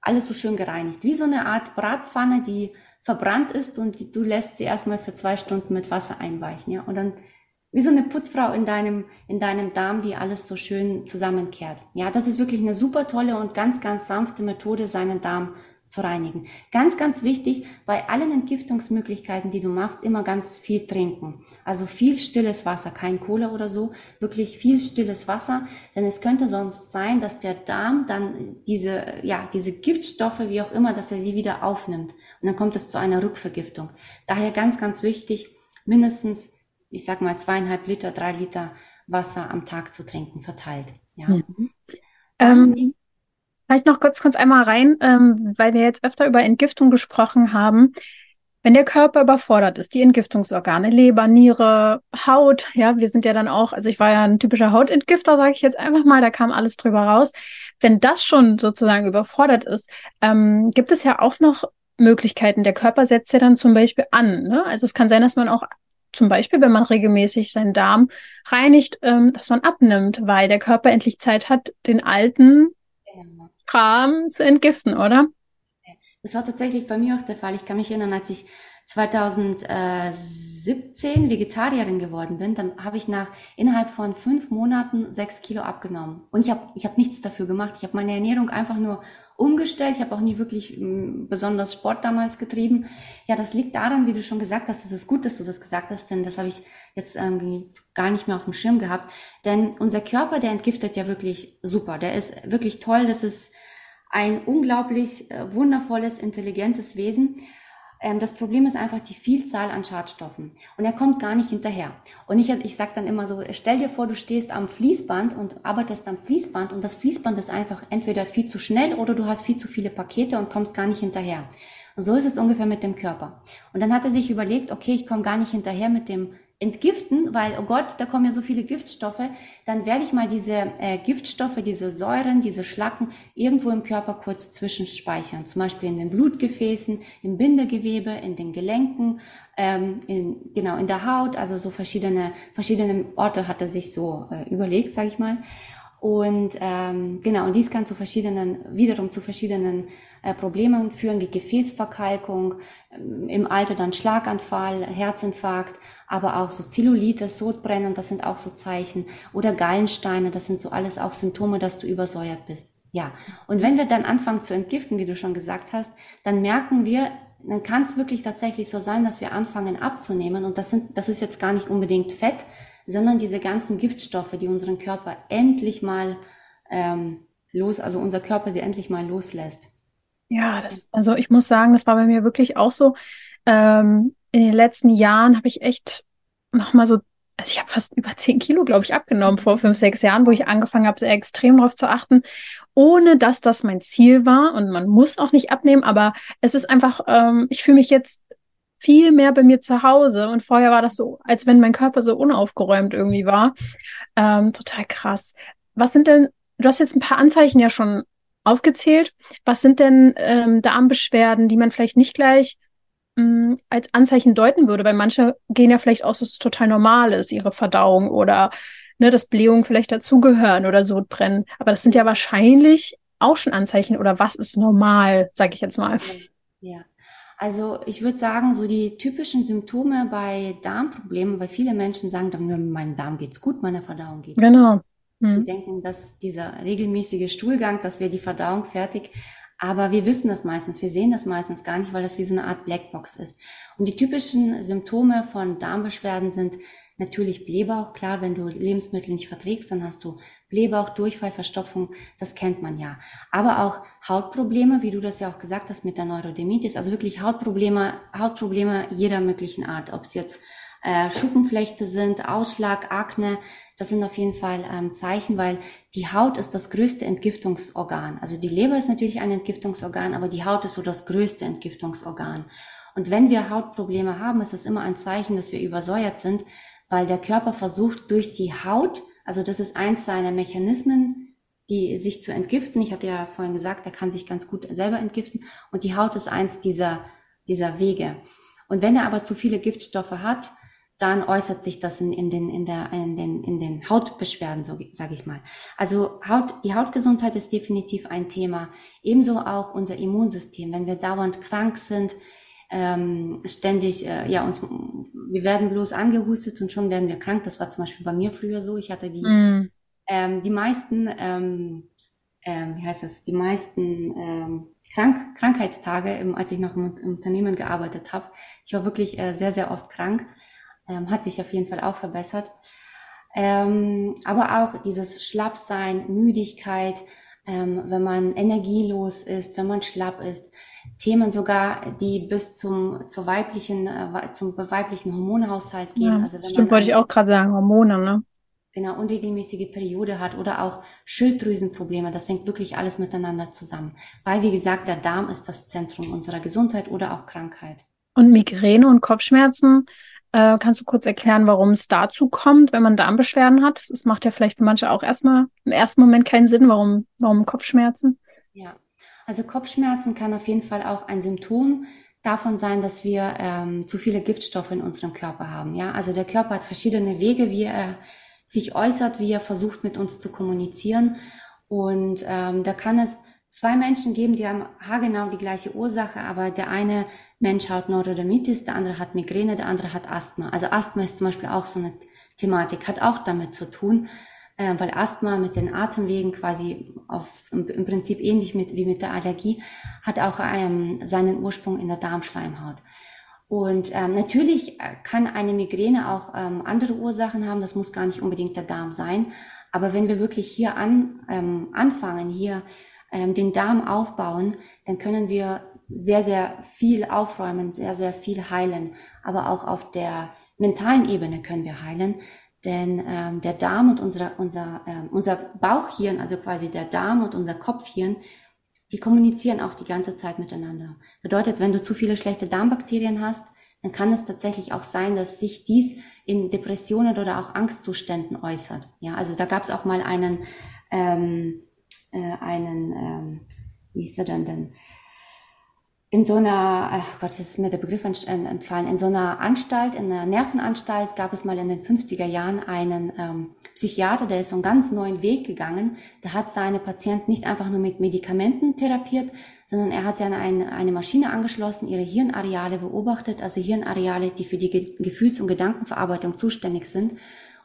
alles so schön gereinigt. Wie so eine Art Bratpfanne, die verbrannt ist und du lässt sie erstmal für zwei Stunden mit Wasser einweichen, ja. Und dann wie so eine Putzfrau in deinem, in deinem Darm, die alles so schön zusammenkehrt. Ja, das ist wirklich eine super tolle und ganz, ganz sanfte Methode, seinen Darm zu reinigen. Ganz, ganz wichtig, bei allen Entgiftungsmöglichkeiten, die du machst, immer ganz viel trinken. Also viel stilles Wasser, kein Cola oder so, wirklich viel stilles Wasser, denn es könnte sonst sein, dass der Darm dann diese, ja, diese Giftstoffe, wie auch immer, dass er sie wieder aufnimmt. Und dann kommt es zu einer Rückvergiftung. Daher ganz, ganz wichtig, mindestens, ich sag mal, zweieinhalb Liter, drei Liter Wasser am Tag zu trinken, verteilt. Ja. Mhm. Ähm, Vielleicht noch kurz, kurz einmal rein, ähm, weil wir jetzt öfter über Entgiftung gesprochen haben. Wenn der Körper überfordert ist, die Entgiftungsorgane, Leber, Niere, Haut, ja, wir sind ja dann auch, also ich war ja ein typischer Hautentgifter, sage ich jetzt einfach mal, da kam alles drüber raus. Wenn das schon sozusagen überfordert ist, ähm, gibt es ja auch noch Möglichkeiten. Der Körper setzt ja dann zum Beispiel an. Ne? Also es kann sein, dass man auch zum Beispiel, wenn man regelmäßig seinen Darm reinigt, ähm, dass man abnimmt, weil der Körper endlich Zeit hat, den alten Kram zu entgiften, oder? Das war tatsächlich bei mir auch der Fall. Ich kann mich erinnern, als ich 2017 Vegetarierin geworden bin, dann habe ich nach innerhalb von fünf Monaten sechs Kilo abgenommen. Und ich habe ich hab nichts dafür gemacht. Ich habe meine Ernährung einfach nur umgestellt. Ich habe auch nie wirklich m, besonders Sport damals getrieben. Ja, das liegt daran, wie du schon gesagt hast, das ist gut, dass du das gesagt hast, denn das habe ich jetzt irgendwie gar nicht mehr auf dem Schirm gehabt. Denn unser Körper, der entgiftet ja wirklich super. Der ist wirklich toll. Das ist ein unglaublich äh, wundervolles, intelligentes Wesen. Ähm, das Problem ist einfach die Vielzahl an Schadstoffen. Und er kommt gar nicht hinterher. Und ich, ich sage dann immer so, stell dir vor, du stehst am Fließband und arbeitest am Fließband und das Fließband ist einfach entweder viel zu schnell oder du hast viel zu viele Pakete und kommst gar nicht hinterher. Und so ist es ungefähr mit dem Körper. Und dann hat er sich überlegt, okay, ich komme gar nicht hinterher mit dem entgiften, weil, oh Gott, da kommen ja so viele Giftstoffe, dann werde ich mal diese äh, Giftstoffe, diese Säuren, diese Schlacken irgendwo im Körper kurz zwischenspeichern. Zum Beispiel in den Blutgefäßen, im Bindegewebe, in den Gelenken, ähm, in, genau, in der Haut, also so verschiedene, verschiedene Orte hat er sich so äh, überlegt, sage ich mal. Und ähm, genau, und dies kann zu verschiedenen, wiederum zu verschiedenen äh, Problemen führen, wie Gefäßverkalkung, ähm, im Alter dann Schlaganfall, Herzinfarkt, aber auch so Zellulitis, Sodbrennen, das sind auch so Zeichen. Oder Gallensteine, das sind so alles auch Symptome, dass du übersäuert bist. Ja, und wenn wir dann anfangen zu entgiften, wie du schon gesagt hast, dann merken wir, dann kann es wirklich tatsächlich so sein, dass wir anfangen abzunehmen. Und das, sind, das ist jetzt gar nicht unbedingt Fett, sondern diese ganzen Giftstoffe, die unseren Körper endlich mal ähm, los, also unser Körper sie endlich mal loslässt. Ja, das, also ich muss sagen, das war bei mir wirklich auch so. Ähm, in den letzten Jahren habe ich echt nochmal so, also ich habe fast über zehn Kilo, glaube ich, abgenommen vor fünf, sechs Jahren, wo ich angefangen habe, sehr extrem darauf zu achten, ohne dass das mein Ziel war. Und man muss auch nicht abnehmen, aber es ist einfach, ähm, ich fühle mich jetzt viel mehr bei mir zu Hause. Und vorher war das so, als wenn mein Körper so unaufgeräumt irgendwie war. Ähm, total krass. Was sind denn, du hast jetzt ein paar Anzeichen ja schon aufgezählt. Was sind denn ähm, Darmbeschwerden, die man vielleicht nicht gleich mh, mm, als Anzeichen deuten würde? Weil manche gehen ja vielleicht aus, dass es total normal ist, ihre Verdauung oder ne, dass Blähungen vielleicht dazugehören oder Sodbrennen. Aber das sind ja wahrscheinlich auch schon Anzeichen oder was ist normal, sage ich jetzt mal. Ja. Also ich würde sagen, so die typischen Symptome bei Darmproblemen, weil viele Menschen sagen, dann meinem Darm geht's gut, meiner Verdauung geht Genau. Wir hm. denken, dass dieser regelmäßige Stuhlgang, dass wir die Verdauung fertig, aber wir wissen das meistens, wir sehen das meistens gar nicht, weil das wie so eine Art Blackbox ist. Und die typischen Symptome von Darmbeschwerden sind natürlich Blähbauch. Klar, wenn du Lebensmittel nicht verträgst, dann hast du Blähbauch, Durchfall, Verstopfung, das kennt man ja. Aber auch Hautprobleme, wie du das ja auch gesagt hast mit der Neurodermitis, also wirklich Hautprobleme, Hautprobleme jeder möglichen Art, ob es jetzt äh, Schuppenflechte sind, Ausschlag, Akne, das sind auf jeden Fall ähm, Zeichen, weil die Haut ist das größte Entgiftungsorgan. Also die Leber ist natürlich ein Entgiftungsorgan, aber die Haut ist so das größte Entgiftungsorgan. Und wenn wir Hautprobleme haben, ist das immer ein Zeichen, dass wir übersäuert sind, weil der Körper versucht durch die Haut, also das ist eins seiner Mechanismen, die sich zu entgiften. Ich hatte ja vorhin gesagt, er kann sich ganz gut selber entgiften und die Haut ist eins dieser, dieser Wege. Und wenn er aber zu viele Giftstoffe hat, dann äußert sich das in, in, den, in, der, in, den, in den Hautbeschwerden, so sage ich mal. Also Haut, die Hautgesundheit ist definitiv ein Thema. Ebenso auch unser Immunsystem. Wenn wir dauernd krank sind, ähm, ständig, äh, ja, uns, wir werden bloß angehustet und schon werden wir krank. Das war zum Beispiel bei mir früher so. Ich hatte die, mm. ähm, die meisten, ähm, ähm, wie heißt das, die meisten ähm, Krank Krankheitstage, im, als ich noch im, im Unternehmen gearbeitet habe. Ich war wirklich äh, sehr, sehr oft krank ähm, hat sich auf jeden Fall auch verbessert. Ähm, aber auch dieses Schlappsein, Müdigkeit, ähm, wenn man energielos ist, wenn man schlapp ist, Themen sogar, die bis zum zur weiblichen äh, zum weiblichen Hormonhaushalt gehen. Ja, also wenn stimmt, man wollte ich auch gerade sagen, Hormone, ne? Genau, unregelmäßige Periode hat oder auch Schilddrüsenprobleme, das hängt wirklich alles miteinander zusammen. Weil, wie gesagt, der Darm ist das Zentrum unserer Gesundheit oder auch Krankheit. Und Migräne und Kopfschmerzen, äh, kannst du kurz erklären, warum es dazu kommt, wenn man Darmbeschwerden hat? Es macht ja vielleicht für manche auch erstmal im ersten Moment keinen Sinn, warum, warum Kopfschmerzen? Ja, also Kopfschmerzen kann auf jeden Fall auch ein Symptom davon sein, dass wir ähm, zu viele Giftstoffe in unserem Körper haben. Ja, also der Körper hat verschiedene Wege, wie er sich äußert, wie er versucht mit uns zu kommunizieren. Und ähm, da kann es zwei Menschen geben, die haben haargenau die gleiche Ursache, aber der eine Mensch hat Neurodermitis, der andere hat Migräne, der andere hat Asthma. Also Asthma ist zum Beispiel auch so eine Thematik, hat auch damit zu tun, äh, weil Asthma mit den Atemwegen quasi auf, im, Prinzip ähnlich mit, wie mit der Allergie, hat auch ähm, seinen Ursprung in der Darmschleimhaut. Und ähm, natürlich kann eine Migräne auch ähm, andere Ursachen haben, das muss gar nicht unbedingt der Darm sein. Aber wenn wir wirklich hier an, ähm, anfangen, hier ähm, den Darm aufbauen, dann können wir sehr, sehr viel aufräumen, sehr, sehr viel heilen. Aber auch auf der mentalen Ebene können wir heilen. Denn ähm, der Darm und unser, unser, ähm, unser Bauchhirn, also quasi der Darm und unser Kopfhirn, die kommunizieren auch die ganze Zeit miteinander. Bedeutet, wenn du zu viele schlechte Darmbakterien hast, dann kann es tatsächlich auch sein, dass sich dies in Depressionen oder auch Angstzuständen äußert. Ja, also da gab es auch mal einen ähm, äh, einen, ähm, wie ist er denn denn? In so einer, ach Gott, ist mir der Begriff entfallen, in so einer Anstalt, in einer Nervenanstalt gab es mal in den 50er Jahren einen ähm, Psychiater, der ist so einen ganz neuen Weg gegangen. Der hat seine Patienten nicht einfach nur mit Medikamenten therapiert, sondern er hat sie an eine, eine Maschine angeschlossen, ihre Hirnareale beobachtet, also Hirnareale, die für die Gefühls- und Gedankenverarbeitung zuständig sind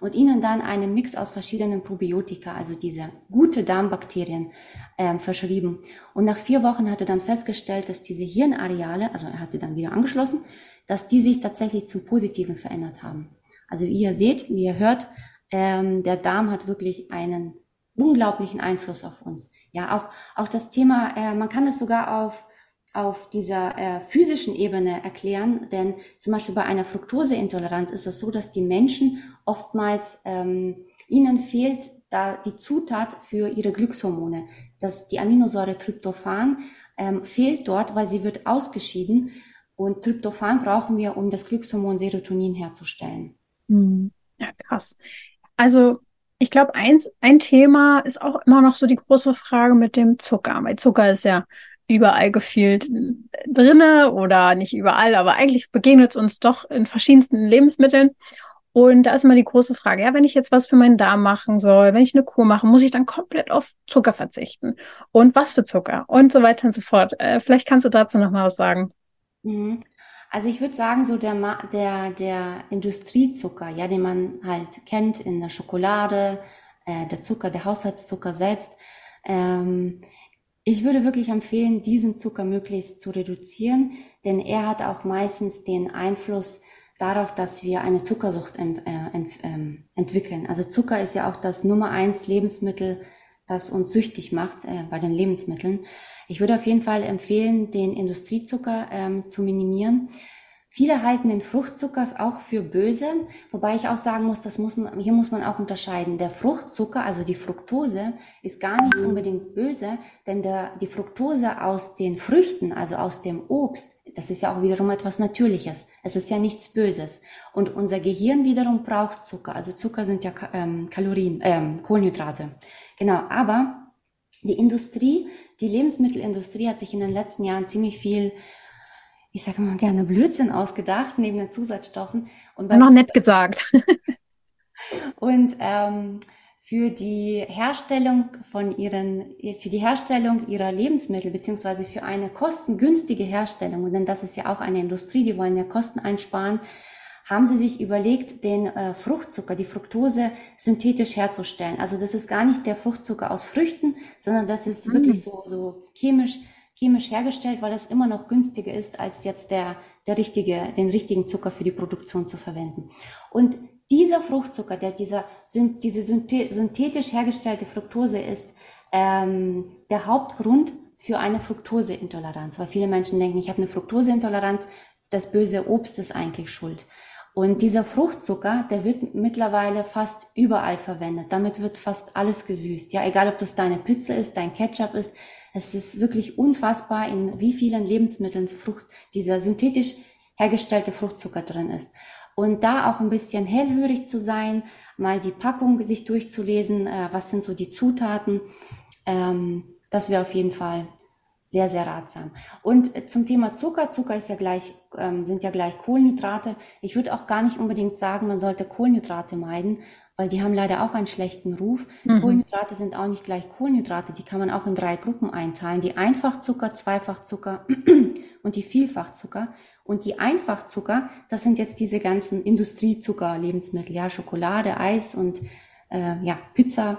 und ihnen dann einen Mix aus verschiedenen Probiotika, also diese gute Darmbakterien, ähm, verschrieben. Und nach vier Wochen hat er dann festgestellt, dass diese Hirnareale, also er hat sie dann wieder angeschlossen, dass die sich tatsächlich zum Positiven verändert haben. Also wie ihr seht, wie ihr hört, ähm, der Darm hat wirklich einen unglaublichen Einfluss auf uns. Ja, auch, auch das Thema, äh, man kann es sogar auf auf dieser äh, physischen Ebene erklären, denn zum Beispiel bei einer Fructoseintoleranz ist es so, dass die Menschen oftmals ähm, ihnen fehlt da die Zutat für ihre Glückshormone. dass die Aminosäure Tryptophan ähm, fehlt dort, weil sie wird ausgeschieden und Tryptophan brauchen wir, um das Glückshormon Serotonin herzustellen. Hm. Ja, krass. Also ich glaube, ein Thema ist auch immer noch so die große Frage mit dem Zucker, weil Zucker ist ja überall gefühlt drinne oder nicht überall, aber eigentlich begegnet es uns doch in verschiedensten Lebensmitteln. Und da ist immer die große Frage, ja, wenn ich jetzt was für meinen Darm machen soll, wenn ich eine Kur mache, muss ich dann komplett auf Zucker verzichten? Und was für Zucker? Und so weiter und so fort. Äh, vielleicht kannst du dazu noch mal was sagen. Mhm. Also ich würde sagen, so der, der, der Industriezucker, ja, den man halt kennt in der Schokolade, äh, der Zucker, der Haushaltszucker selbst. Ähm, ich würde wirklich empfehlen, diesen Zucker möglichst zu reduzieren, denn er hat auch meistens den Einfluss darauf, dass wir eine Zuckersucht ent, äh, ent, ähm, entwickeln. Also Zucker ist ja auch das Nummer eins Lebensmittel, das uns süchtig macht äh, bei den Lebensmitteln. Ich würde auf jeden Fall empfehlen, den Industriezucker ähm, zu minimieren. Viele halten den Fruchtzucker auch für böse, wobei ich auch sagen muss, das muss man, hier muss man auch unterscheiden. Der Fruchtzucker, also die Fructose, ist gar nicht unbedingt böse, denn der, die Fructose aus den Früchten, also aus dem Obst, das ist ja auch wiederum etwas Natürliches. Es ist ja nichts Böses. Und unser Gehirn wiederum braucht Zucker. Also Zucker sind ja ähm, Kalorien, ähm, Kohlenhydrate. Genau, aber die Industrie die Lebensmittelindustrie hat sich in den letzten Jahren ziemlich viel, ich sage mal gerne Blödsinn ausgedacht, neben den Zusatzstoffen. Und noch nett gesagt. und ähm, für die Herstellung von ihren, für die Herstellung ihrer Lebensmittel, beziehungsweise für eine kostengünstige Herstellung, denn das ist ja auch eine Industrie, die wollen ja Kosten einsparen, haben sie sich überlegt, den äh, Fruchtzucker, die Fructose synthetisch herzustellen. Also das ist gar nicht der Fruchtzucker aus Früchten, sondern das ist mhm. wirklich so, so chemisch, chemisch hergestellt, weil das immer noch günstiger ist, als jetzt der, der richtige, den richtigen Zucker für die Produktion zu verwenden. Und dieser Fruchtzucker, der dieser, diese synthetisch hergestellte Fructose ist, ähm, der Hauptgrund für eine Fructoseintoleranz, weil viele Menschen denken, ich habe eine Fructoseintoleranz, das böse Obst ist eigentlich schuld. Und dieser Fruchtzucker, der wird mittlerweile fast überall verwendet. Damit wird fast alles gesüßt. Ja, egal ob das deine Pizza ist, dein Ketchup ist. Es ist wirklich unfassbar, in wie vielen Lebensmitteln Frucht, dieser synthetisch hergestellte Fruchtzucker drin ist. Und da auch ein bisschen hellhörig zu sein, mal die Packung sich durchzulesen, äh, was sind so die Zutaten, ähm, das wäre auf jeden Fall sehr, sehr ratsam. Und äh, zum Thema Zucker, Zucker ist ja gleich, ähm, sind ja gleich Kohlenhydrate. Ich würde auch gar nicht unbedingt sagen, man sollte Kohlenhydrate meiden, weil die haben leider auch einen schlechten Ruf. Mhm. Kohlenhydrate sind auch nicht gleich Kohlenhydrate, die kann man auch in drei Gruppen einteilen. Die Einfachzucker, Zweifachzucker und die Vielfachzucker. Und die Einfachzucker, das sind jetzt diese ganzen Industriezucker, Lebensmittel, ja, Schokolade, Eis und äh, ja, Pizza.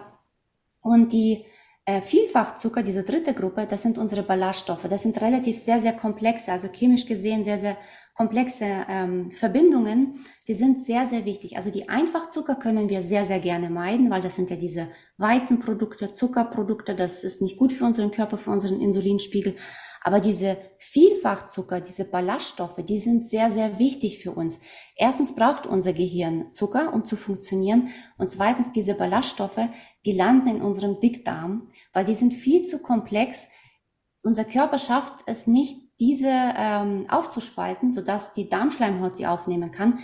Und die äh, Vielfachzucker, diese dritte Gruppe, das sind unsere Ballaststoffe. Das sind relativ sehr, sehr komplexe, also chemisch gesehen sehr, sehr komplexe ähm, Verbindungen. Die sind sehr, sehr wichtig. Also die Einfachzucker können wir sehr, sehr gerne meiden, weil das sind ja diese Weizenprodukte, Zuckerprodukte. Das ist nicht gut für unseren Körper, für unseren Insulinspiegel. Aber diese Vielfachzucker, diese Ballaststoffe, die sind sehr, sehr wichtig für uns. Erstens braucht unser Gehirn Zucker, um zu funktionieren. Und zweitens, diese Ballaststoffe, die landen in unserem Dickdarm, weil die sind viel zu komplex. Unser Körper schafft es nicht, diese ähm, aufzuspalten, sodass die Darmschleimhaut sie aufnehmen kann.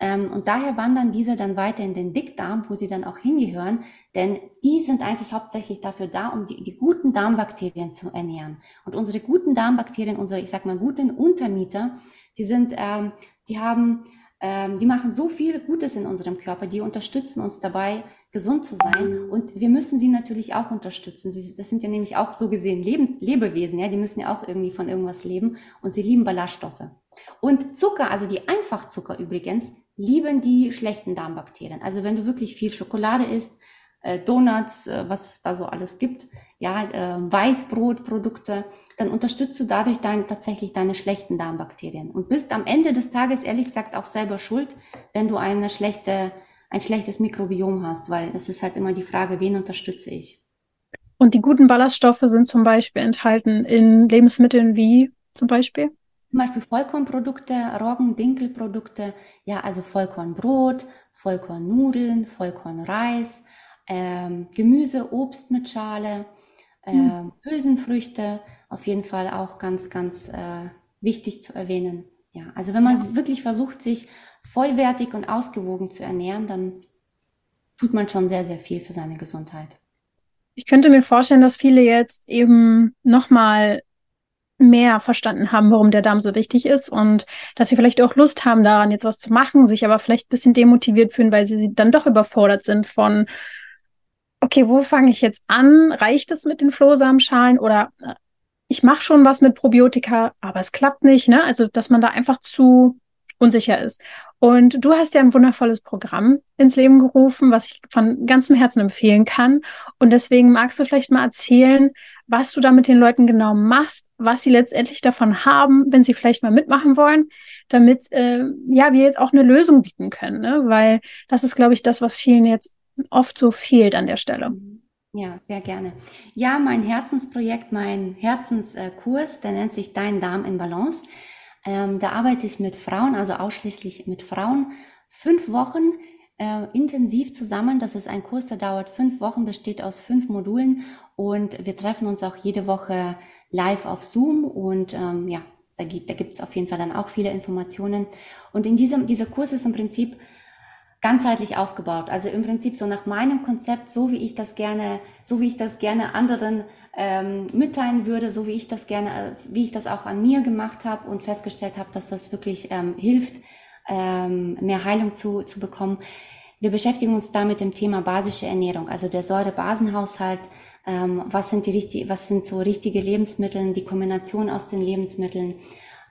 Ähm, und daher wandern diese dann weiter in den Dickdarm, wo sie dann auch hingehören, denn die sind eigentlich hauptsächlich dafür da, um die, die guten Darmbakterien zu ernähren. Und unsere guten Darmbakterien, unsere, ich sag mal, guten Untermieter, die sind, ähm, die haben, ähm, die machen so viel Gutes in unserem Körper, die unterstützen uns dabei, gesund zu sein. Und wir müssen sie natürlich auch unterstützen. Sie, das sind ja nämlich auch so gesehen Leben, Lebewesen, ja, die müssen ja auch irgendwie von irgendwas leben und sie lieben Ballaststoffe. Und Zucker, also die Einfachzucker übrigens, lieben die schlechten Darmbakterien. Also wenn du wirklich viel Schokolade isst, äh, Donuts, äh, was es da so alles gibt, ja, äh, Weißbrotprodukte, dann unterstützt du dadurch dein, tatsächlich deine schlechten Darmbakterien und bist am Ende des Tages ehrlich gesagt auch selber schuld, wenn du eine schlechte, ein schlechtes Mikrobiom hast, weil es ist halt immer die Frage, wen unterstütze ich? Und die guten Ballaststoffe sind zum Beispiel enthalten in Lebensmitteln wie zum Beispiel? Zum Beispiel Vollkornprodukte, Roggen, Dinkelprodukte, ja, also Vollkornbrot, Vollkornnudeln, Vollkornreis, ähm, Gemüse, Obst mit Schale, äh, Hülsenfrüchte, auf jeden Fall auch ganz, ganz äh, wichtig zu erwähnen. Ja, also wenn man wirklich versucht, sich vollwertig und ausgewogen zu ernähren, dann tut man schon sehr, sehr viel für seine Gesundheit. Ich könnte mir vorstellen, dass viele jetzt eben nochmal mehr verstanden haben, warum der Darm so wichtig ist und dass sie vielleicht auch Lust haben, daran jetzt was zu machen, sich aber vielleicht ein bisschen demotiviert fühlen, weil sie dann doch überfordert sind von, okay, wo fange ich jetzt an? Reicht es mit den Flohsamenschalen oder ich mache schon was mit Probiotika, aber es klappt nicht, ne? Also, dass man da einfach zu unsicher ist. Und du hast ja ein wundervolles Programm ins Leben gerufen, was ich von ganzem Herzen empfehlen kann. Und deswegen magst du vielleicht mal erzählen, was du da mit den Leuten genau machst, was sie letztendlich davon haben, wenn sie vielleicht mal mitmachen wollen, damit äh, ja wir jetzt auch eine Lösung bieten können, ne? weil das ist, glaube ich, das, was vielen jetzt oft so fehlt an der Stelle. Ja, sehr gerne. Ja, mein Herzensprojekt, mein Herzenskurs, der nennt sich Dein Darm in Balance. Ähm, da arbeite ich mit Frauen, also ausschließlich mit Frauen, fünf Wochen äh, intensiv zusammen. Das ist ein Kurs, der dauert fünf Wochen, besteht aus fünf Modulen und wir treffen uns auch jede Woche live auf Zoom und ähm, ja, da, gibt, es auf jeden Fall dann auch viele Informationen. Und in diesem, dieser Kurs ist im Prinzip ganzheitlich aufgebaut. Also im Prinzip so nach meinem Konzept, so wie ich das gerne, so wie ich das gerne anderen ähm, mitteilen würde, so wie ich das gerne, äh, wie ich das auch an mir gemacht habe und festgestellt habe, dass das wirklich ähm, hilft, ähm, mehr Heilung zu, zu bekommen. Wir beschäftigen uns da mit dem Thema basische Ernährung, also der Säurebasenhaushalt. Ähm, was sind die richtig, was sind so richtige Lebensmittel, die Kombination aus den Lebensmitteln.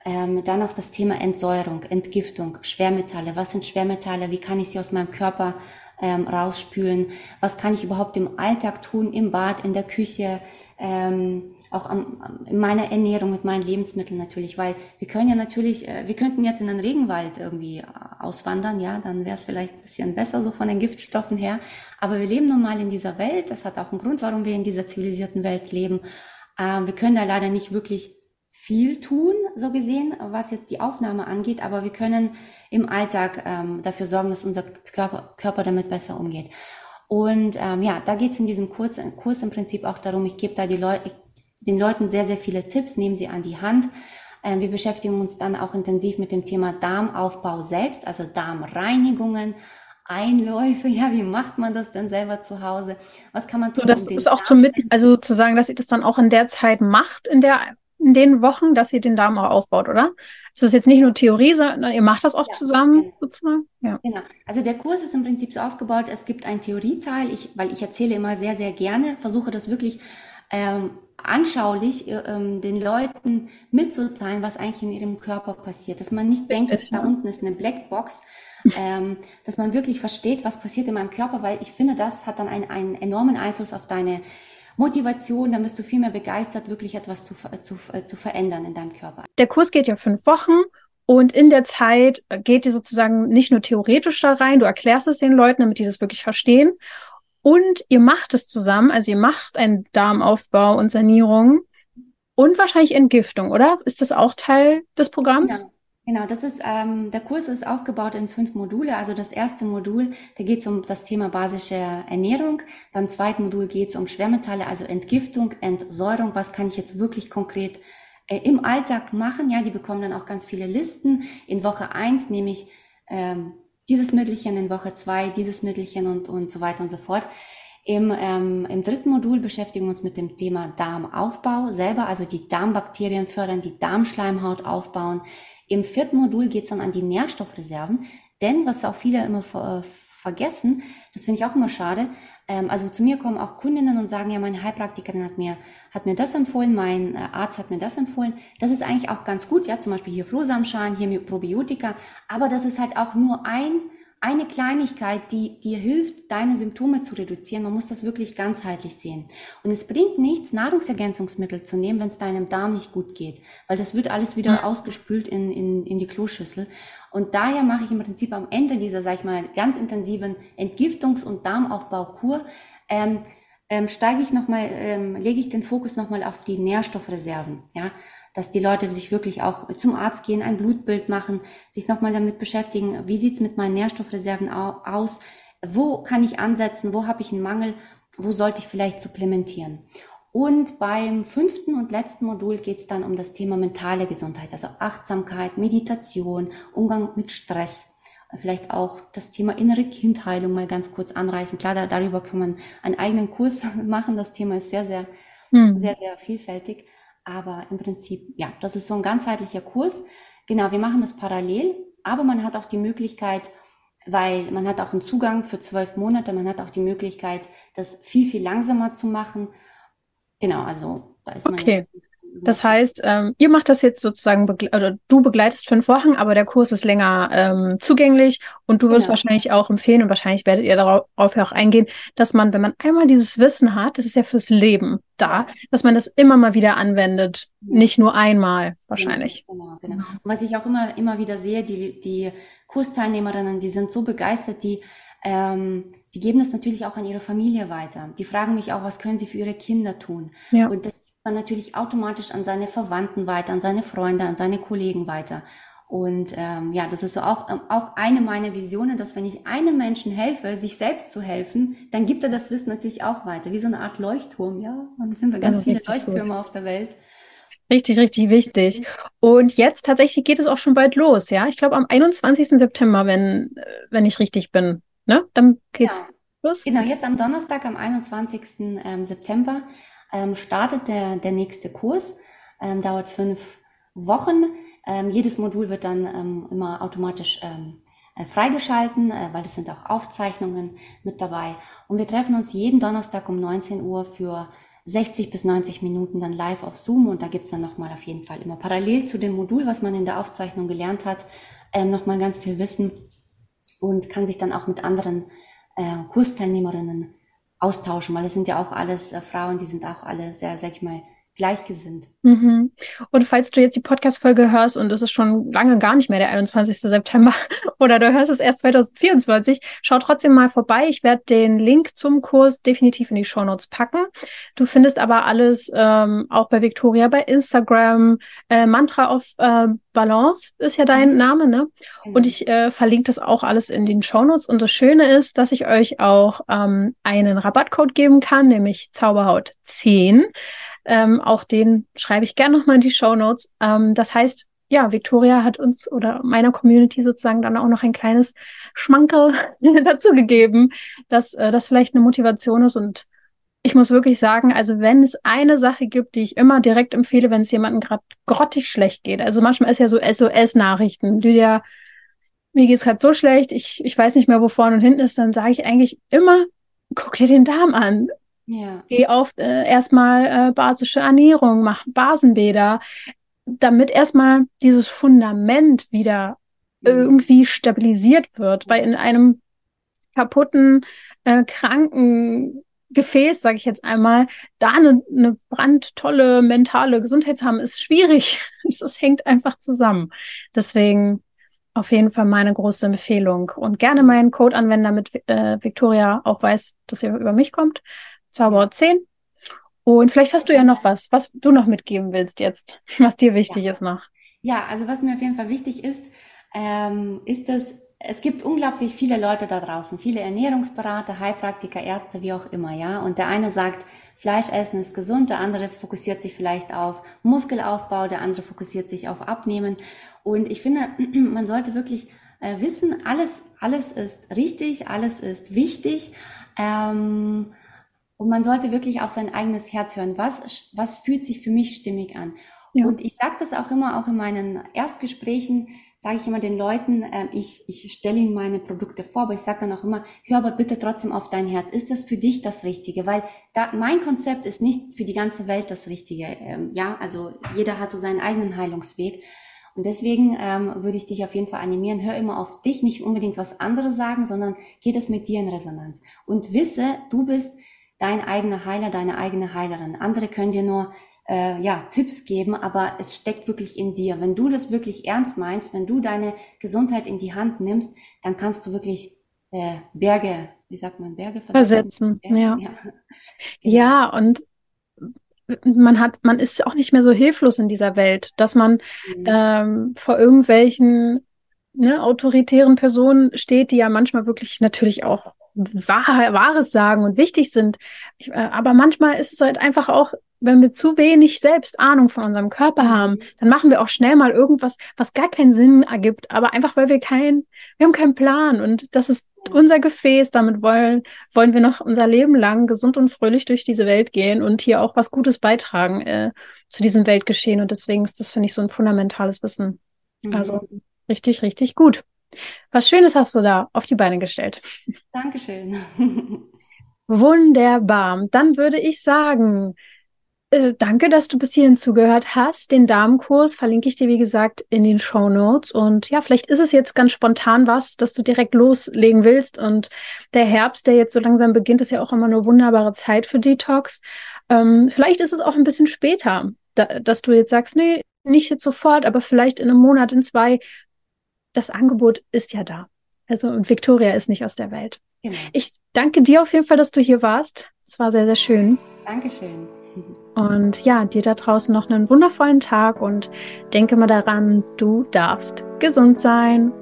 Ähm, dann auch das Thema Entsäuerung, Entgiftung, Schwermetalle. Was sind Schwermetalle? Wie kann ich sie aus meinem Körper ähm, rausspülen? Was kann ich überhaupt im Alltag tun, im Bad, in der Küche, ähm, auch am, in meiner Ernährung mit meinen Lebensmitteln natürlich, weil wir können ja natürlich, äh, wir könnten jetzt in den Regenwald irgendwie äh, auswandern, ja, dann wäre es vielleicht ein bisschen besser so von den Giftstoffen her. Aber wir leben nun mal in dieser Welt, das hat auch einen Grund, warum wir in dieser zivilisierten Welt leben. Äh, wir können da leider nicht wirklich viel tun, so gesehen, was jetzt die Aufnahme angeht, aber wir können im Alltag ähm, dafür sorgen, dass unser Körper, Körper damit besser umgeht. Und ähm, ja, da geht es in diesem Kurs, Kurs im Prinzip auch darum, ich gebe da die Leute, den Leuten sehr, sehr viele Tipps, nehmen sie an die Hand. Ähm, wir beschäftigen uns dann auch intensiv mit dem Thema Darmaufbau selbst, also Darmreinigungen, Einläufe, ja, wie macht man das denn selber zu Hause? Was kann man tun? So, das um ist auch zum mit, also zu sagen, dass ihr das dann auch in der Zeit macht, in der in den Wochen, dass ihr den Darm auch aufbaut, oder? Es ist jetzt nicht nur Theorie, sondern ihr macht das auch ja, zusammen genau. sozusagen. Ja. Genau. Also der Kurs ist im Prinzip so aufgebaut, es gibt einen Theorieteil, ich, weil ich erzähle immer sehr, sehr gerne, versuche das wirklich ähm, anschaulich äh, ähm, den Leuten mitzuteilen, was eigentlich in ihrem Körper passiert. Dass man nicht denkt, dass da unten ist eine Blackbox, ähm, dass man wirklich versteht, was passiert in meinem Körper, weil ich finde, das hat dann einen, einen enormen Einfluss auf deine Motivation, dann bist du viel mehr begeistert, wirklich etwas zu, zu, äh, zu verändern in deinem Körper. Der Kurs geht ja fünf Wochen. Und in der Zeit geht ihr sozusagen nicht nur theoretisch da rein, du erklärst es den Leuten, damit die das wirklich verstehen. Und ihr macht es zusammen, also ihr macht einen Darmaufbau und Sanierung und wahrscheinlich Entgiftung, oder? Ist das auch Teil des Programms? Ja. Genau, das ist ähm, der Kurs ist aufgebaut in fünf Module. Also das erste Modul, da geht es um das Thema basische Ernährung. Beim zweiten Modul geht es um Schwermetalle, also Entgiftung, Entsäuerung. Was kann ich jetzt wirklich konkret äh, im Alltag machen? Ja, die bekommen dann auch ganz viele Listen. In Woche eins nehme ich ähm, dieses Mittelchen, in Woche zwei dieses Mittelchen und und so weiter und so fort. Im, ähm, Im dritten Modul beschäftigen wir uns mit dem Thema Darmaufbau selber, also die Darmbakterien fördern, die Darmschleimhaut aufbauen, im vierten Modul geht es dann an die Nährstoffreserven, denn was auch viele immer ver vergessen, das finde ich auch immer schade, ähm, also zu mir kommen auch Kundinnen und sagen, ja, meine Heilpraktikerin hat mir, hat mir das empfohlen, mein äh, Arzt hat mir das empfohlen. Das ist eigentlich auch ganz gut, ja, zum Beispiel hier Flohsamenschalen, hier Probiotika, aber das ist halt auch nur ein eine Kleinigkeit, die dir hilft, deine Symptome zu reduzieren. Man muss das wirklich ganzheitlich sehen. Und es bringt nichts, Nahrungsergänzungsmittel zu nehmen, wenn es deinem Darm nicht gut geht, weil das wird alles wieder ja. ausgespült in, in, in die Kloschüssel. Und daher mache ich im Prinzip am Ende dieser, sag ich mal, ganz intensiven Entgiftungs- und Darmaufbaukur, ähm, ähm, steige ich nochmal, ähm, lege ich den Fokus nochmal auf die Nährstoffreserven. Ja, dass die Leute sich wirklich auch zum Arzt gehen, ein Blutbild machen, sich nochmal damit beschäftigen, wie sieht's mit meinen Nährstoffreserven aus, wo kann ich ansetzen, wo habe ich einen Mangel, wo sollte ich vielleicht supplementieren. Und beim fünften und letzten Modul geht es dann um das Thema mentale Gesundheit, also Achtsamkeit, Meditation, Umgang mit Stress. Vielleicht auch das Thema innere Kindheilung mal ganz kurz anreißen. Klar, da, darüber kann man einen eigenen Kurs machen. Das Thema ist sehr, sehr, hm. sehr, sehr vielfältig. Aber im Prinzip, ja, das ist so ein ganzheitlicher Kurs. Genau, wir machen das parallel, aber man hat auch die Möglichkeit, weil man hat auch einen Zugang für zwölf Monate, man hat auch die Möglichkeit, das viel, viel langsamer zu machen. Genau, also da ist man okay. Das heißt, ähm, ihr macht das jetzt sozusagen, oder du begleitest fünf Wochen, aber der Kurs ist länger ähm, zugänglich und du wirst genau. wahrscheinlich auch empfehlen und wahrscheinlich werdet ihr darauf ja auch eingehen, dass man, wenn man einmal dieses Wissen hat, das ist ja fürs Leben da, dass man das immer mal wieder anwendet, nicht nur einmal wahrscheinlich. Genau, genau. Und was ich auch immer, immer wieder sehe, die, die Kursteilnehmerinnen, die sind so begeistert, die ähm, die geben das natürlich auch an ihre Familie weiter. Die fragen mich auch, was können sie für ihre Kinder tun? Ja. Und das man natürlich automatisch an seine Verwandten weiter, an seine Freunde, an seine Kollegen weiter. Und ähm, ja, das ist so auch, ähm, auch eine meiner Visionen, dass wenn ich einem Menschen helfe, sich selbst zu helfen, dann gibt er das Wissen natürlich auch weiter, wie so eine Art Leuchtturm, ja. Und es sind wir ganz also viele Leuchttürme gut. auf der Welt. Richtig, richtig wichtig. Und jetzt tatsächlich geht es auch schon bald los, ja. Ich glaube am 21. September, wenn, äh, wenn ich richtig bin. Ne? Dann geht's ja. los. Genau, jetzt am Donnerstag, am 21. Ähm, September, ähm, startet der, der nächste Kurs. Ähm, dauert fünf Wochen. Ähm, jedes Modul wird dann ähm, immer automatisch ähm, äh, freigeschalten, äh, weil es sind auch Aufzeichnungen mit dabei. Und wir treffen uns jeden Donnerstag um 19 Uhr für 60 bis 90 Minuten dann live auf Zoom und da gibt's dann nochmal auf jeden Fall immer parallel zu dem Modul, was man in der Aufzeichnung gelernt hat, ähm, nochmal ganz viel Wissen und kann sich dann auch mit anderen äh, Kursteilnehmerinnen austauschen, weil es sind ja auch alles äh, Frauen, die sind auch alle sehr, sag ich mal, gleichgesinnt. Mhm. Und falls du jetzt die Podcast-Folge hörst und es ist schon lange gar nicht mehr der 21. September oder du hörst es erst 2024, schau trotzdem mal vorbei. Ich werde den Link zum Kurs definitiv in die Show Notes packen. Du findest aber alles ähm, auch bei Victoria bei Instagram. Äh, Mantra of äh, Balance ist ja dein mhm. Name, ne? Mhm. Und ich äh, verlinke das auch alles in den Show Notes. Und das Schöne ist, dass ich euch auch ähm, einen Rabattcode geben kann, nämlich Zauberhaut 10. Ähm, auch den schreibe ich gerne nochmal in die Show Notes. Ähm, das heißt, ja, Victoria hat uns oder meiner Community sozusagen dann auch noch ein kleines Schmankerl dazu gegeben, dass äh, das vielleicht eine Motivation ist. Und ich muss wirklich sagen, also wenn es eine Sache gibt, die ich immer direkt empfehle, wenn es jemandem gerade grottig schlecht geht, also manchmal ist ja so SOS-Nachrichten, ja, mir geht's gerade so schlecht, ich, ich weiß nicht mehr, wo vorne und hinten ist, dann sage ich eigentlich immer, guck dir den Darm an. Ja. Geh auf äh, erstmal äh, basische Ernährung, mach Basenbäder, damit erstmal dieses Fundament wieder mhm. irgendwie stabilisiert wird, weil in einem kaputten, äh, kranken Gefäß, sage ich jetzt einmal, da eine, eine brandtolle mentale Gesundheit zu haben, ist schwierig. Das hängt einfach zusammen. Deswegen auf jeden Fall meine große Empfehlung und gerne meinen Code anwenden, damit äh, Victoria auch weiß, dass ihr über mich kommt. Zauberer 10. Und vielleicht hast du ja noch was, was du noch mitgeben willst jetzt, was dir wichtig ja. ist noch. Ja, also was mir auf jeden Fall wichtig ist, ähm, ist, dass es gibt unglaublich viele Leute da draußen, viele Ernährungsberater, Heilpraktiker, Ärzte, wie auch immer, ja. Und der eine sagt, Fleisch essen ist gesund, der andere fokussiert sich vielleicht auf Muskelaufbau, der andere fokussiert sich auf Abnehmen. Und ich finde, man sollte wirklich äh, wissen, alles, alles ist richtig, alles ist wichtig. Ähm, und man sollte wirklich auf sein eigenes Herz hören. Was, was fühlt sich für mich stimmig an? Ja. Und ich sage das auch immer, auch in meinen Erstgesprächen, sage ich immer den Leuten, äh, ich, ich stelle ihnen meine Produkte vor, aber ich sage dann auch immer, hör aber bitte trotzdem auf dein Herz. Ist das für dich das Richtige? Weil da, mein Konzept ist nicht für die ganze Welt das Richtige. Ähm, ja, also jeder hat so seinen eigenen Heilungsweg. Und deswegen ähm, würde ich dich auf jeden Fall animieren, hör immer auf dich, nicht unbedingt was andere sagen, sondern geht es mit dir in Resonanz. Und wisse, du bist dein eigener Heiler, deine eigene Heilerin. Andere können dir nur äh, ja, Tipps geben, aber es steckt wirklich in dir. Wenn du das wirklich ernst meinst, wenn du deine Gesundheit in die Hand nimmst, dann kannst du wirklich äh, Berge, wie sagt man, Berge versetzen. versetzen. Ja. Ja. Genau. ja, und man hat, man ist auch nicht mehr so hilflos in dieser Welt, dass man mhm. ähm, vor irgendwelchen ne, autoritären Personen steht, die ja manchmal wirklich natürlich auch wahr, Wahres sagen und wichtig sind. Ich, äh, aber manchmal ist es halt einfach auch, wenn wir zu wenig selbst Ahnung von unserem Körper mhm. haben, dann machen wir auch schnell mal irgendwas, was gar keinen Sinn ergibt, aber einfach weil wir keinen, wir haben keinen Plan und das ist unser Gefäß, damit wollen, wollen wir noch unser Leben lang gesund und fröhlich durch diese Welt gehen und hier auch was Gutes beitragen äh, zu diesem Weltgeschehen und deswegen ist das, finde ich, so ein fundamentales Wissen. Mhm. Also richtig, richtig gut. Was Schönes hast du da auf die Beine gestellt. Dankeschön. Wunderbar. Dann würde ich sagen, Äh, danke, dass du bis hierhin zugehört hast. Den Damenkurs verlinke ich dir, wie gesagt, in den Show Notes. Und ja, vielleicht ist es jetzt ganz spontan was, dass du direkt loslegen willst. Und der Herbst, der jetzt so langsam beginnt, ist ja auch immer eine wunderbare Zeit für Detox. Ähm, vielleicht ist es auch ein bisschen später, da, dass du jetzt sagst, nee, nicht jetzt sofort, aber vielleicht in einem Monat, in zwei. Das Angebot ist ja da. Also, und Victoria ist nicht aus der Welt. Genau. Ich danke dir auf jeden Fall, dass du hier warst. Es war sehr, sehr schön. Dankeschön. Und ja, dir da draußen noch einen wundervollen Tag und denke mal daran, du darfst gesund sein.